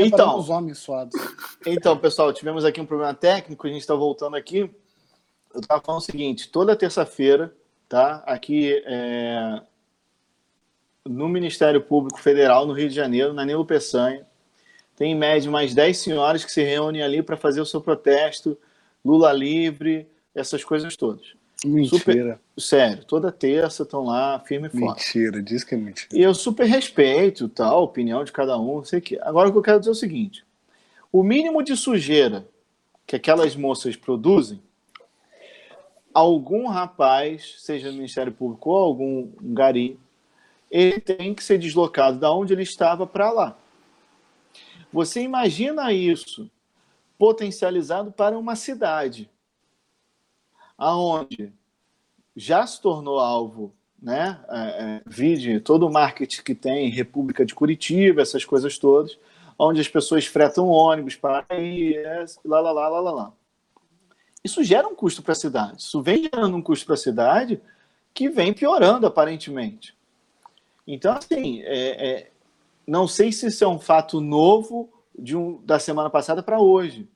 Então. nos homens suados. Então, pessoal, tivemos aqui um problema técnico, a gente está voltando aqui. Eu estava falando o seguinte: toda terça-feira, tá? Aqui é, no Ministério Público Federal, no Rio de Janeiro, na Nilo Peçanha, tem em média mais 10 senhoras que se reúnem ali para fazer o seu protesto, Lula livre, essas coisas todas. Mentira. Sério, toda terça estão lá, firme e forte. Mentira, diz que é mentira. E eu super respeito tal, a opinião de cada um, não sei o quê. Agora o que eu quero dizer é o seguinte: o mínimo de sujeira que aquelas moças produzem, algum rapaz, seja no Ministério Público ou algum gari, ele tem que ser deslocado da onde ele estava para lá. Você imagina isso potencializado para uma cidade aonde já se tornou alvo, né? É, é, vide todo o marketing que tem República de Curitiba, essas coisas todas, onde as pessoas fretam ônibus para ir, é, lá, lá, lá, lá, lá, lá. Isso gera um custo para a cidade. Isso vem gerando um custo para a cidade que vem piorando, aparentemente. Então, assim, é, é, não sei se isso é um fato novo um, da semana passada para hoje.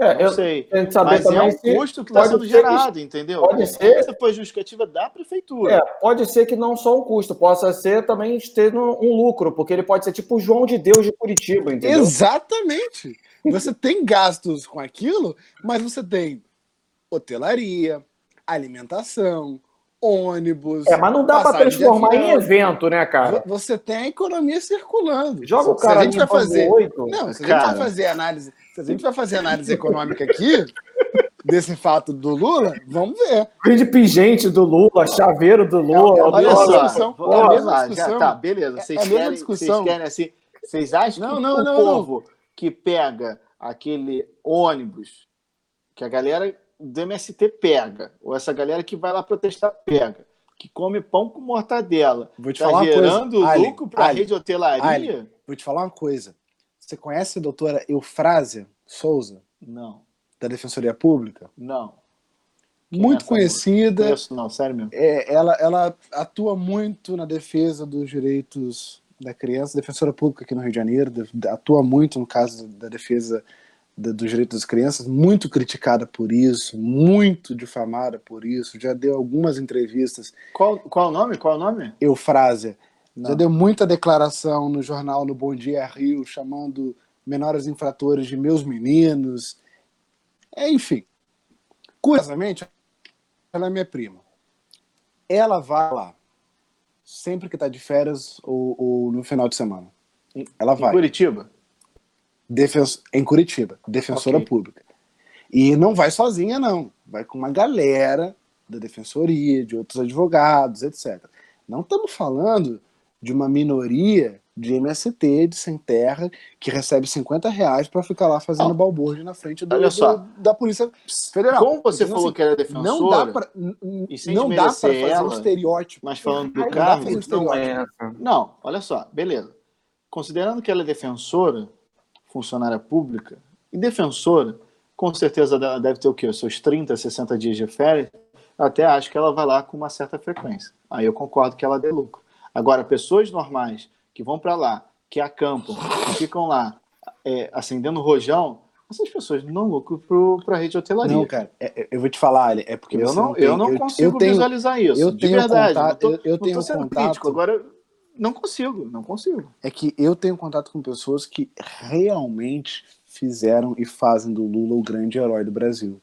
É, não eu sei. que saber Mas é também um se custo que está sendo gerado, entendeu? pode ser- Essa foi a justificativa da prefeitura. É, pode ser que não só um custo, possa ser também ter um, um lucro, porque ele pode ser tipo o João de Deus de Curitiba, entendeu? Exatamente. Você tem gastos com aquilo, mas você tem hotelaria, alimentação, ônibus. É, mas não dá para transformar em evento, né, cara? Vo- Você tem a economia circulando. Joga o Se cara a gente vai fazer. oito. Não, se a gente vai fazer análise, se a gente vai fazer análise econômica aqui desse fato do Lula, vamos ver. Vende pingente do Lula, chaveiro do Lula. É, Olha mesma só, discussão, vamos é a mesma discussão. já, tá, beleza. É Vocês a mesma querem, vocês querem assim. Vocês acham Não, que não, o não, povo que pega aquele ônibus que a galera do MST pega, ou essa galera que vai lá protestar pega, que come pão com mortadela, Vou te tá falar uma gerando coisa. Ali, lucro para a rede hotelaria? Ali. Vou te falar uma coisa. Você conhece a doutora Eufrásia Souza, Não, da Defensoria Pública? não. Quem é Muito essa conhecida. Conheço, não, sério mesmo. É, ela, ela atua muito na defesa dos direitos da criança, defensora pública aqui no Rio de Janeiro, atua muito no caso da defesa da- dos direitos das crianças, muito criticada por isso, muito difamada por isso, já deu algumas entrevistas, Qual, qual o nome? Qual o nome? Eufrásia, Não. já deu muita declaração no jornal no Bom Dia Rio, chamando menores infratores de meus meninos, é, enfim. Curiosamente, ela é minha prima. Ela vai lá sempre que tá de férias ou, ou no final de semana. Ela Em vai. Curitiba? Defens- em Curitiba, defensora Ok. pública. E não vai sozinha, não. Vai com uma galera da defensoria, de outros advogados, etc. Não estamos falando de uma minoria de MST, de sem terra, que recebe 50 reais para ficar lá fazendo Não. balbúrdia na frente do, Olha só. do- da Polícia Federal. Como você Então, falou assim, que era defensora, não dá para não dá para fazer um ela, estereótipo. mas falando do Não pra fazer um Não estereótipo. é. Não, olha só, beleza. Considerando que ela é defensora, funcionária pública, e defensora, com certeza ela deve ter o quê? Os seus 30, 60 dias de férias, até acho que ela vai lá com uma certa frequência. Aí eu concordo que ela dê lucro. Agora, pessoas normais que vão para lá, que acampam, que ficam lá é, acendendo rojão, essas pessoas não lucro para a rede de hotelaria. Não, cara, é- é- eu vou te falar, é porque eu você não, tem- eu não consigo eu tenho, visualizar isso. eu de tenho verdade. contato- não eu- tô, eu não tenho sendo contato- crítico. Agora, não consigo, não consigo. é que eu tenho contato com pessoas que realmente fizeram e fazem do Lula o grande herói do Brasil.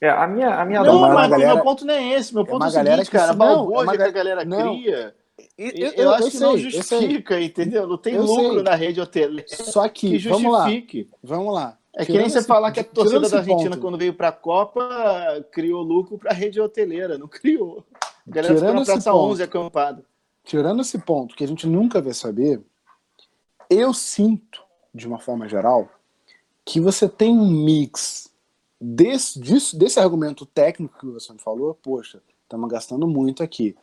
É, a minha, a minha Não, Não, mas galera- meu ponto não é esse. Meu é ponto uma é, o galera seguinte, cara. A se- não, é balbúrdia uma que a galera não. cria, Eu, eu, eu acho que não justifica, entendeu? Não tem Eu lucro sei. na rede hoteleira Só que, que vamos lá, justifique. vamos lá. É que nem você falar que a torcida da Argentina, ponto, quando veio para a Copa, criou lucro para a rede hoteleira. Não criou. A galera ficou Tirando na esse Praça ponto. 11 acampada. Tirando esse ponto que a gente nunca vai saber, eu sinto, de uma forma geral, que você tem um mix desse, disso, desse argumento técnico que você me falou, poxa, estamos gastando muito aqui.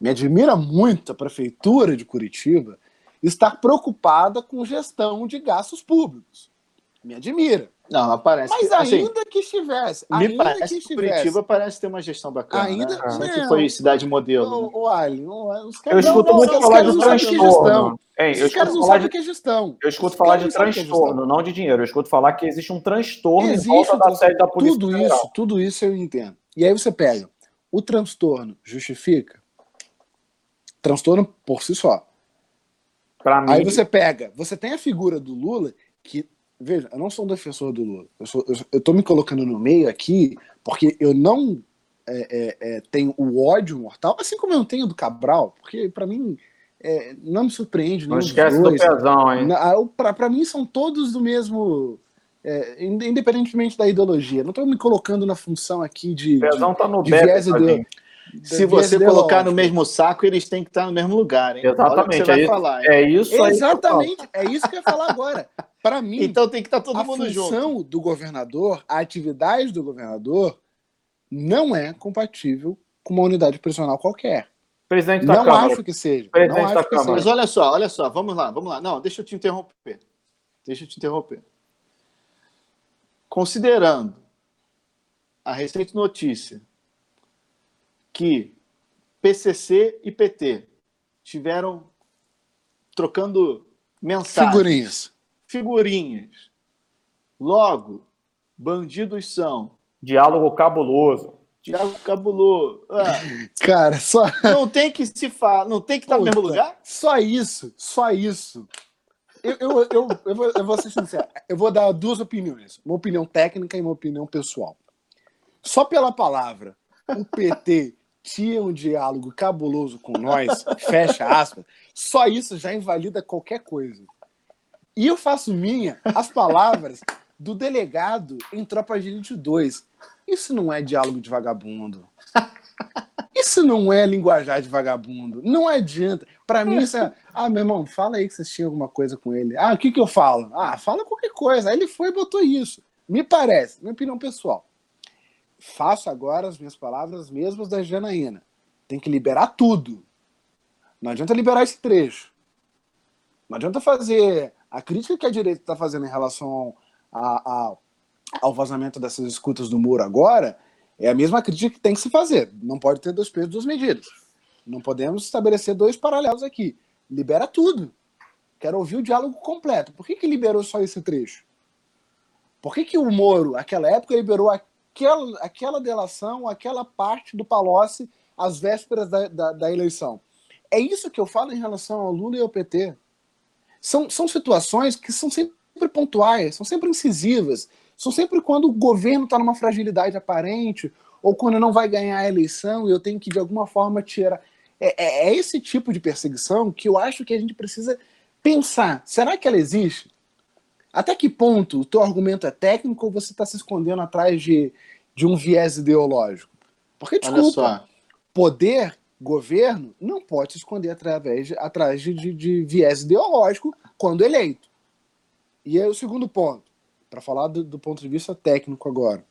Me admira muito a prefeitura de Curitiba estar preocupada com gestão de gastos públicos. Me admira. Não, mas parece Mas que, assim, ainda que estivesse, me ainda parece que que estivesse, Curitiba parece ter uma gestão bacana, Ainda- né? Não. foi cidade modelo. né? o, o Alien, o- os Eu caras- escuto não, muito falar de que transtorno. Ei, eu Os caras não sabem o que é gestão. eu escuto Os falar de é transtorno, gestão. não de dinheiro. Eu escuto falar que existe um transtorno em Existe volta um da sede da Polícia Tudo Federal. isso, tudo isso eu entendo. E aí você pega, o transtorno justifica? Transtorno por si só. Pra mim, Aí você pega, você tem a figura do Lula que, veja, eu não sou um defensor do Lula. Eu, sou, eu, eu tô me colocando no meio aqui porque eu não é, é, é, tenho o ódio mortal, assim como eu não tenho do Cabral, porque pra mim é, não me surpreende não esquece do dois. pezão, hein? Pra mim são todos do mesmo. é, ind- independentemente da ideologia. Não estou me colocando na função aqui de. O pezão tá no de viés Se você colocar no mesmo saco, eles têm que estar no mesmo lugar, hein? Olha o que Exatamente, você vai é isso, falar, é isso aí. que eu falo. Exatamente, é isso que eu ia falar agora. Para mim, Então tem que estar todo a mundo junto. função do governador, a atividade do governador, não é compatível com uma unidade prisional qualquer. Presidente da Não Câmara. acho que seja. Presidente não da acho que Câmara. Mas seja. olha só, olha só, vamos lá, vamos lá. Não, deixa eu te interromper. Deixa eu te interromper. Considerando a recente notícia que PCC e PT tiveram trocando mensagens, Figurinhas. figurinhas. Logo, bandidos são. Diálogo cabuloso. Tiago Cabuloso. Ah, Cara, só, não tem que se falar, não tem que estar no mesmo lugar? só isso, só isso. Eu, eu, eu, eu, vou, eu vou ser sincero, eu vou dar duas opiniões, uma opinião técnica e uma opinião pessoal. Só pela palavra, o PT tinha um diálogo cabuloso com nós, fecha aspas, só isso já invalida qualquer coisa. E eu faço minha as palavras do delegado em Tropa de Elite 2. Isso não é diálogo de vagabundo. Isso não é linguajar de vagabundo. Não adianta. Pra mim, isso é. Ah, meu irmão, fala aí que vocês tinham alguma coisa com ele. Ah, o que, que eu falo? Ah, fala qualquer coisa. Aí ele foi e botou isso. Me parece, minha opinião pessoal. Faço agora as minhas palavras mesmas da Janaína. Tem que liberar tudo. Não adianta liberar esse trecho. Não adianta fazer a crítica que a direita está fazendo em relação a- a- ao vazamento dessas escutas do muro agora. É a mesma crítica que tem que se fazer. Não pode ter dois pesos, duas medidas. Não podemos estabelecer dois paralelos aqui. Libera tudo. Quero ouvir o diálogo completo. Por que, que liberou só esse trecho? Por que, que o Moro, naquela época, liberou aquela, aquela delação, aquela parte do Palocci às vésperas da, da, da eleição? É isso que eu falo em relação ao Lula e ao PT. São, são situações que são sempre pontuais, são sempre incisivas, são sempre quando o governo está numa fragilidade aparente ou quando não vai ganhar a eleição e eu tenho que, de alguma forma, tirar. É, é, é esse tipo de perseguição que eu acho que a gente precisa pensar. Será que ela existe? Até que ponto o teu argumento é técnico ou você está se escondendo atrás de, de um viés ideológico? Porque, desculpa, poder, governo, não pode se esconder através atrás de, de, de viés ideológico quando eleito. E aí o segundo ponto, para falar do, do ponto de vista técnico agora.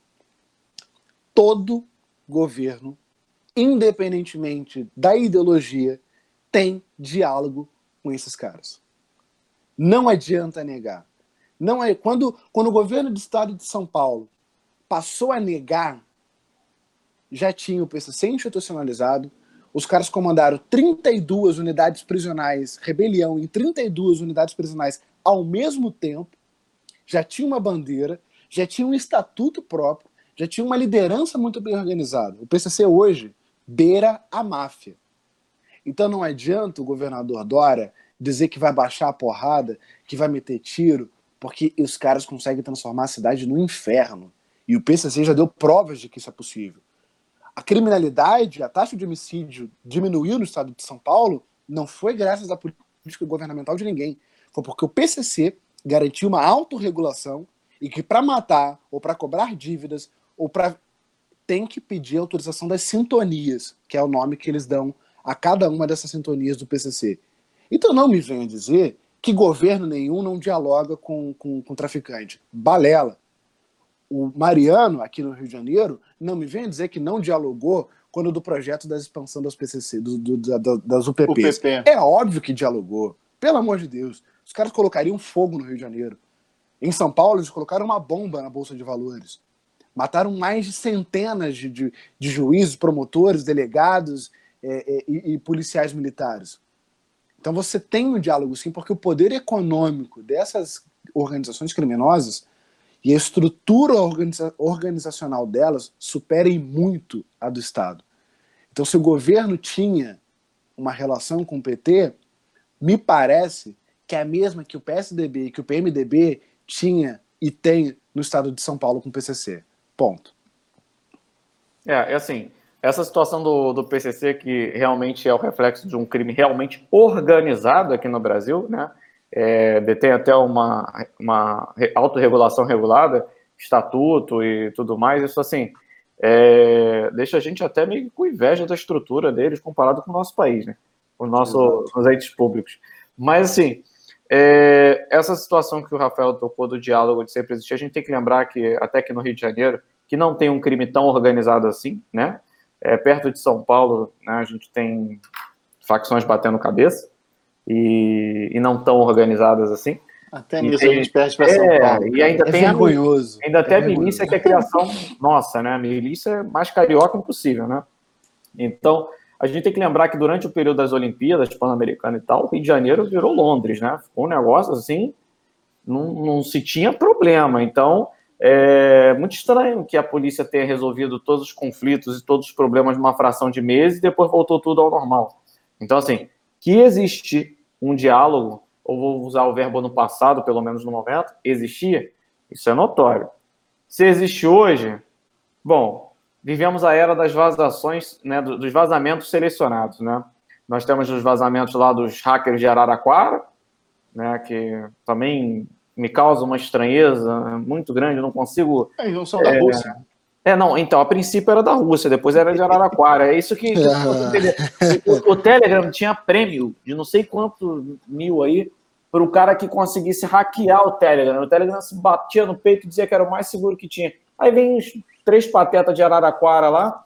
Todo governo, independentemente da ideologia, tem diálogo com esses caras. Não adianta negar. Não é quando, quando o governo do estado de São Paulo passou a negar, já tinha o PCC institucionalizado, os caras comandaram 32 unidades prisionais, rebelião em 32 unidades prisionais ao mesmo tempo, já tinha uma bandeira, já tinha um estatuto próprio, já tinha uma liderança muito bem organizada. O PCC hoje beira a máfia. Então não adianta o governador Dória dizer que vai baixar a porrada, que vai meter tiro, porque os caras conseguem transformar a cidade no inferno. E o PCC já deu provas de que isso é possível. A criminalidade, a taxa de homicídio diminuiu no estado de São Paulo, não foi graças à política governamental de ninguém. Foi porque o PCC garantiu uma autorregulação e que para matar, ou para cobrar dívidas, ou para. tem que pedir autorização das sintonias, que é o nome que eles dão a cada uma dessas sintonias do PCC. Então não me venha dizer que governo nenhum não dialoga com, com, com traficante. Balela. O Mariano, aqui no Rio de Janeiro, não me venha dizer que não dialogou quando do projeto da expansão das PCC, do, do, da, das UPPs. UPP. É óbvio que dialogou. Pelo amor de Deus. Os caras colocariam fogo no Rio de Janeiro. Em São Paulo, eles colocaram uma bomba na Bolsa de Valores. Mataram mais de centenas de, de, de juízes, promotores, delegados é, é, e, e policiais militares. Então você tem um diálogo sim, porque o poder econômico dessas organizações criminosas e a estrutura organiza organizacional delas superem muito a do Estado. Então, se o governo tinha uma relação com o PT, me parece que é a mesma que o PSDB e que o PMDB tinha e tem no estado de São Paulo com o PCC. Ponto. É, é assim, essa situação do, do PCC, que realmente é o reflexo de um crime realmente organizado aqui no Brasil, né? É, detém até uma, uma autorregulação regulada, estatuto e tudo mais, isso assim, é, deixa a gente até meio com inveja da estrutura deles comparado com o nosso país, né? Os nossos os entes públicos. Mas, assim, é, essa situação que o Rafael tocou do diálogo de sempre existir, a gente tem que lembrar que, até que no Rio de Janeiro, que não tem um crime tão organizado assim, né? É, perto de São Paulo, né, a gente tem facções batendo cabeça e, e não tão organizadas assim. Até nisso tem, a gente perde para São é, Paulo. E ainda é tem vergonhoso. A, ainda é tem a milícia que é criação nossa, né? A milícia é mais carioca impossível, né? Então, a gente tem que lembrar que durante o período das Olimpíadas Pan-Americana e tal, o Rio de Janeiro virou Londres, né? Ficou um negócio assim, não, não se tinha problema. Então, é muito estranho que a polícia tenha resolvido todos os conflitos e todos os problemas numa fração de meses e depois voltou tudo ao normal. Então, assim, que existe um diálogo, ou vou usar o verbo no passado, pelo menos no momento, existia, isso é notório. Se existe hoje, bom, vivemos a era das vazações, né, dos vazamentos selecionados, né? Nós temos os vazamentos lá dos hackers de Araraquara, né, que também me causa uma estranheza muito grande, não consigo... É, não são da é, Rússia. É, não, então, a princípio era da Rússia, depois era de Araraquara, é isso que... o, o Telegram tinha prêmio de não sei quanto mil aí, para o cara que conseguisse hackear o Telegram. O Telegram se batia no peito e dizia que era o mais seguro que tinha. Aí vem os três patetas de Araraquara lá,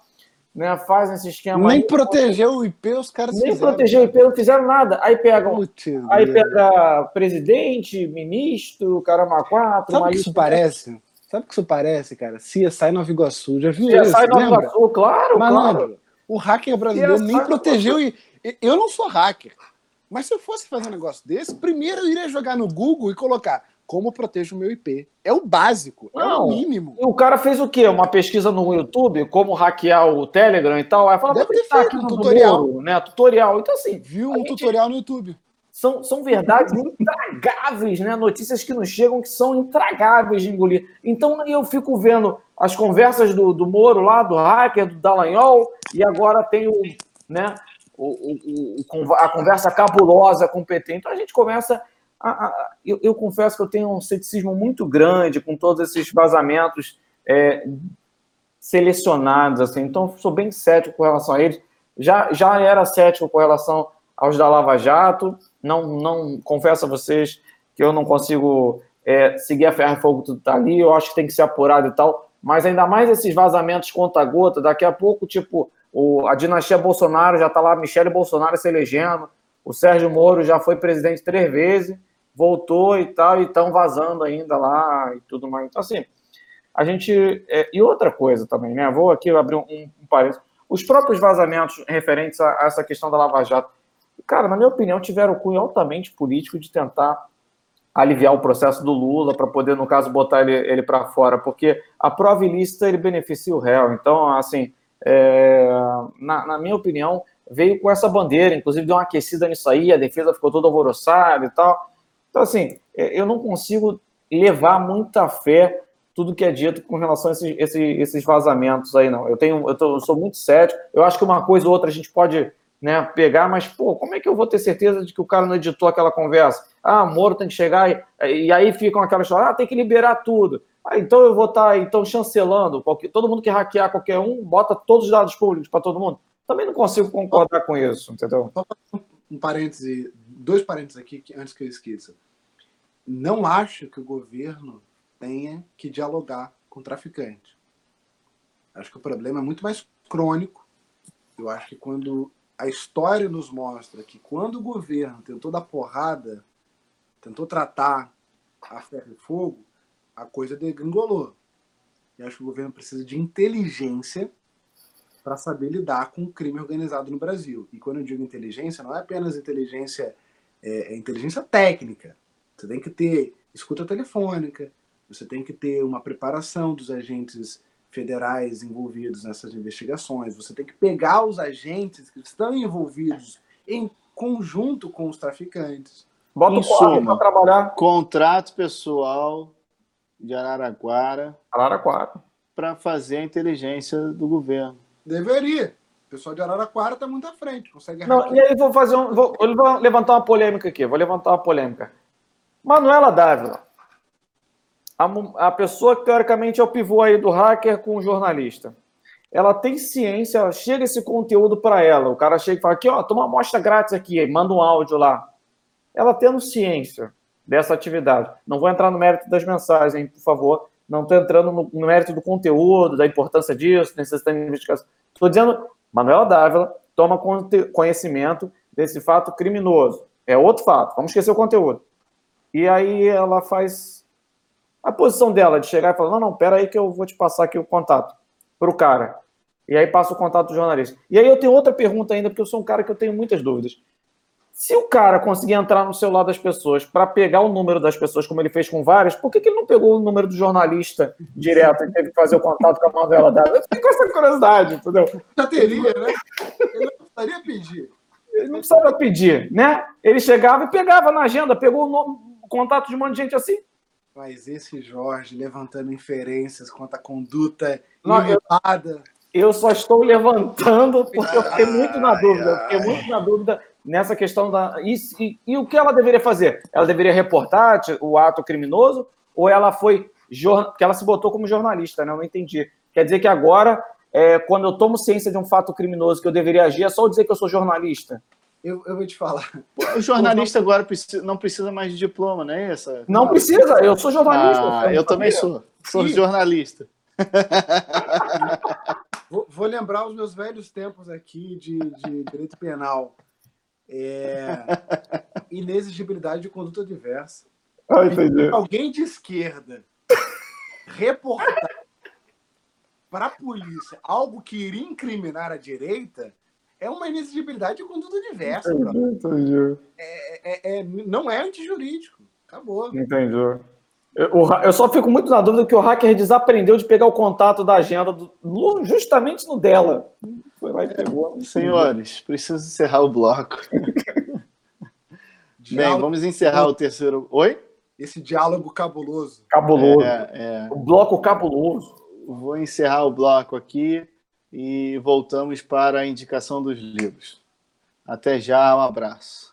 né, fazem esse esquema. Nem aí, protegeu o IP, os caras Nem fizeram. protegeu o IP, não fizeram nada. Aí pegam. aí pega presidente, ministro, caramba, quatro. Sabe o que isso parece? Sabe o que isso parece, cara? CSI Nova Iguaçu, já viu isso? CSI Nova Iguaçu, claro, Malandro, claro. O hacker brasileiro nem protegeu. E, eu não sou hacker. Mas se eu fosse fazer um negócio desse, primeiro eu iria jogar no Google e colocar como protejo o meu IP. É o básico, Não, é o mínimo. E o cara fez o quê? Uma pesquisa no YouTube, como hackear o Telegram e tal. Aí fala, Deve ter feito um tutorial. Né? Tutorial. Então, assim. Viu um tutorial no YouTube. São, são verdades intragáveis, né? Notícias que nos chegam que são intragáveis de engolir. Então eu fico vendo as conversas do, do Moro lá, do hacker, do Dallagnol, e agora tem o, né, o, o, o, a conversa cabulosa com o PT. Então a gente começa eu, eu, confesso que eu tenho um ceticismo muito grande com todos esses vazamentos é, selecionados, assim, então sou bem cético com relação a eles. Já, já era cético com relação aos da Lava Jato, não, não confesso a vocês que eu não consigo é, seguir a ferro e fogo tudo tá ali, eu acho que tem que ser apurado e tal, mas ainda mais esses vazamentos conta-gota, daqui a pouco, tipo, o, a dinastia Bolsonaro já tá lá, Michele Bolsonaro se elegendo, o Sérgio Moro já foi presidente três vezes, voltou e tal, e estão vazando ainda lá e tudo mais. Então, assim, a gente. É, e outra coisa também, né? Vou aqui abrir um, um parênteses. Os próprios vazamentos referentes a, a, essa questão da Lava Jato, cara, na minha opinião, tiveram o cunho altamente político de tentar aliviar o processo do Lula para poder, no caso, botar ele, ele para fora, porque a prova ilícita ele beneficia o réu. Então, assim, é, na, na minha opinião, veio com essa bandeira, inclusive deu uma aquecida nisso aí, a defesa ficou toda alvoroçada e tal. Então, assim, é, eu não consigo levar muita fé tudo que é dito com relação a esses, esses, esses vazamentos aí, não. Eu tenho, eu, tô, eu, sou muito cético. Eu acho que uma coisa ou outra a gente pode né, pegar, mas, pô, como é que eu vou ter certeza de que o cara não editou aquela conversa? Ah, Moro tem que chegar e, e aí ficam aquelas histórias, ah, tem que liberar tudo. Ah, então eu vou estar tá, então chancelando, qualquer, todo mundo que hackear qualquer um, bota todos os dados públicos para todo mundo. Também não consigo concordar com isso, entendeu? Um parêntese, dois parênteses aqui antes que eu esqueça não acho que o governo tenha que dialogar com o traficante. Acho que o problema é muito mais crônico. Eu acho que quando a história nos mostra que quando o governo tentou dar porrada, tentou tratar a ferro e fogo, a coisa degringolou. E acho que o governo precisa de inteligência para saber lidar com o crime organizado no Brasil. E quando eu digo inteligência, não é apenas inteligência é, é inteligência técnica. Você tem que ter escuta telefônica, você tem que ter uma preparação dos agentes federais envolvidos nessas investigações, você tem que pegar os agentes que estão envolvidos em conjunto com os traficantes. Bota Em suma. para trabalhar. Contrato pessoal de Araraquara Araraquara. para fazer a inteligência do governo. Deveria. O pessoal de Araraquara está muito à frente, consegue Não, e aí vou fazer um. Vou, eu vou levantar uma polêmica aqui. Vou levantar uma polêmica. Manuela Dávila. A, a pessoa que teoricamente é o pivô aí do hacker com o jornalista. Ela tem ciência, chega esse conteúdo para ela. O cara chega e fala: aqui, ó, toma uma amostra grátis aqui, manda um áudio lá. Ela tendo ciência dessa atividade. Não vou entrar no mérito das mensagens, hein, por favor. Não estou entrando no, no mérito do conteúdo, da importância disso, necessidade de investigação. Estou dizendo, Manuela Dávila toma conhecimento desse fato criminoso. É outro fato, vamos esquecer o conteúdo. E aí ela faz a posição dela de chegar e falar: não, não, pera aí que eu vou te passar aqui o contato para o cara. E aí passa o contato do jornalista. E aí eu tenho outra pergunta ainda, porque eu sou um cara que eu tenho muitas dúvidas. Se o cara conseguir entrar no celular das pessoas para pegar o número das pessoas, como ele fez com várias, por que, que ele não pegou o número do jornalista direto e teve que fazer o contato com a Manuela Dávila? Eu fiquei com essa curiosidade, entendeu? Já teria, né? Ele não precisaria pedir. Ele não precisava pedir, né? Ele chegava e pegava na agenda, pegou o, nome- contato de um monte de gente assim. Mas esse Jorge levantando inferências quanto à conduta Não, eu-. Eu só estou levantando porque eu fiquei muito na dúvida. Eu fiquei muito na dúvida nessa questão da. E, e- e o que ela deveria fazer? Ela deveria reportar o ato criminoso ou ela foi. jor- Porque ela se botou como jornalista, né? Eu não entendi. Quer dizer que agora, é, quando eu tomo ciência de um fato criminoso que eu deveria agir, é só dizer que eu sou jornalista? Eu, eu vou te falar. O jornalista agora precisa- não precisa mais de diploma, não é essa? Não precisa, eu sou jornalista. Ah, eu também sou. Sou Ih. jornalista. Vou, vou lembrar os meus velhos tempos aqui de, de direito penal. É, inexigibilidade de conduta diversa. Ah. Alguém de esquerda reportar para a polícia algo que iria incriminar a direita é uma inexigibilidade de conduta diversa. Entendi. É, é- não é antijurídico. Acabou. Entendi. Eu, eu só fico muito na dúvida que o hacker desaprendeu de pegar o contato da agenda do- justamente no dela. Foi lá e pegou. Senhores, preciso encerrar o bloco. Bem, vamos encerrar o terceiro. Oi? Esse diálogo cabuloso. Cabuloso. É, é. O bloco cabuloso. Vou encerrar o bloco aqui e voltamos para a indicação dos livros. Até já, um abraço.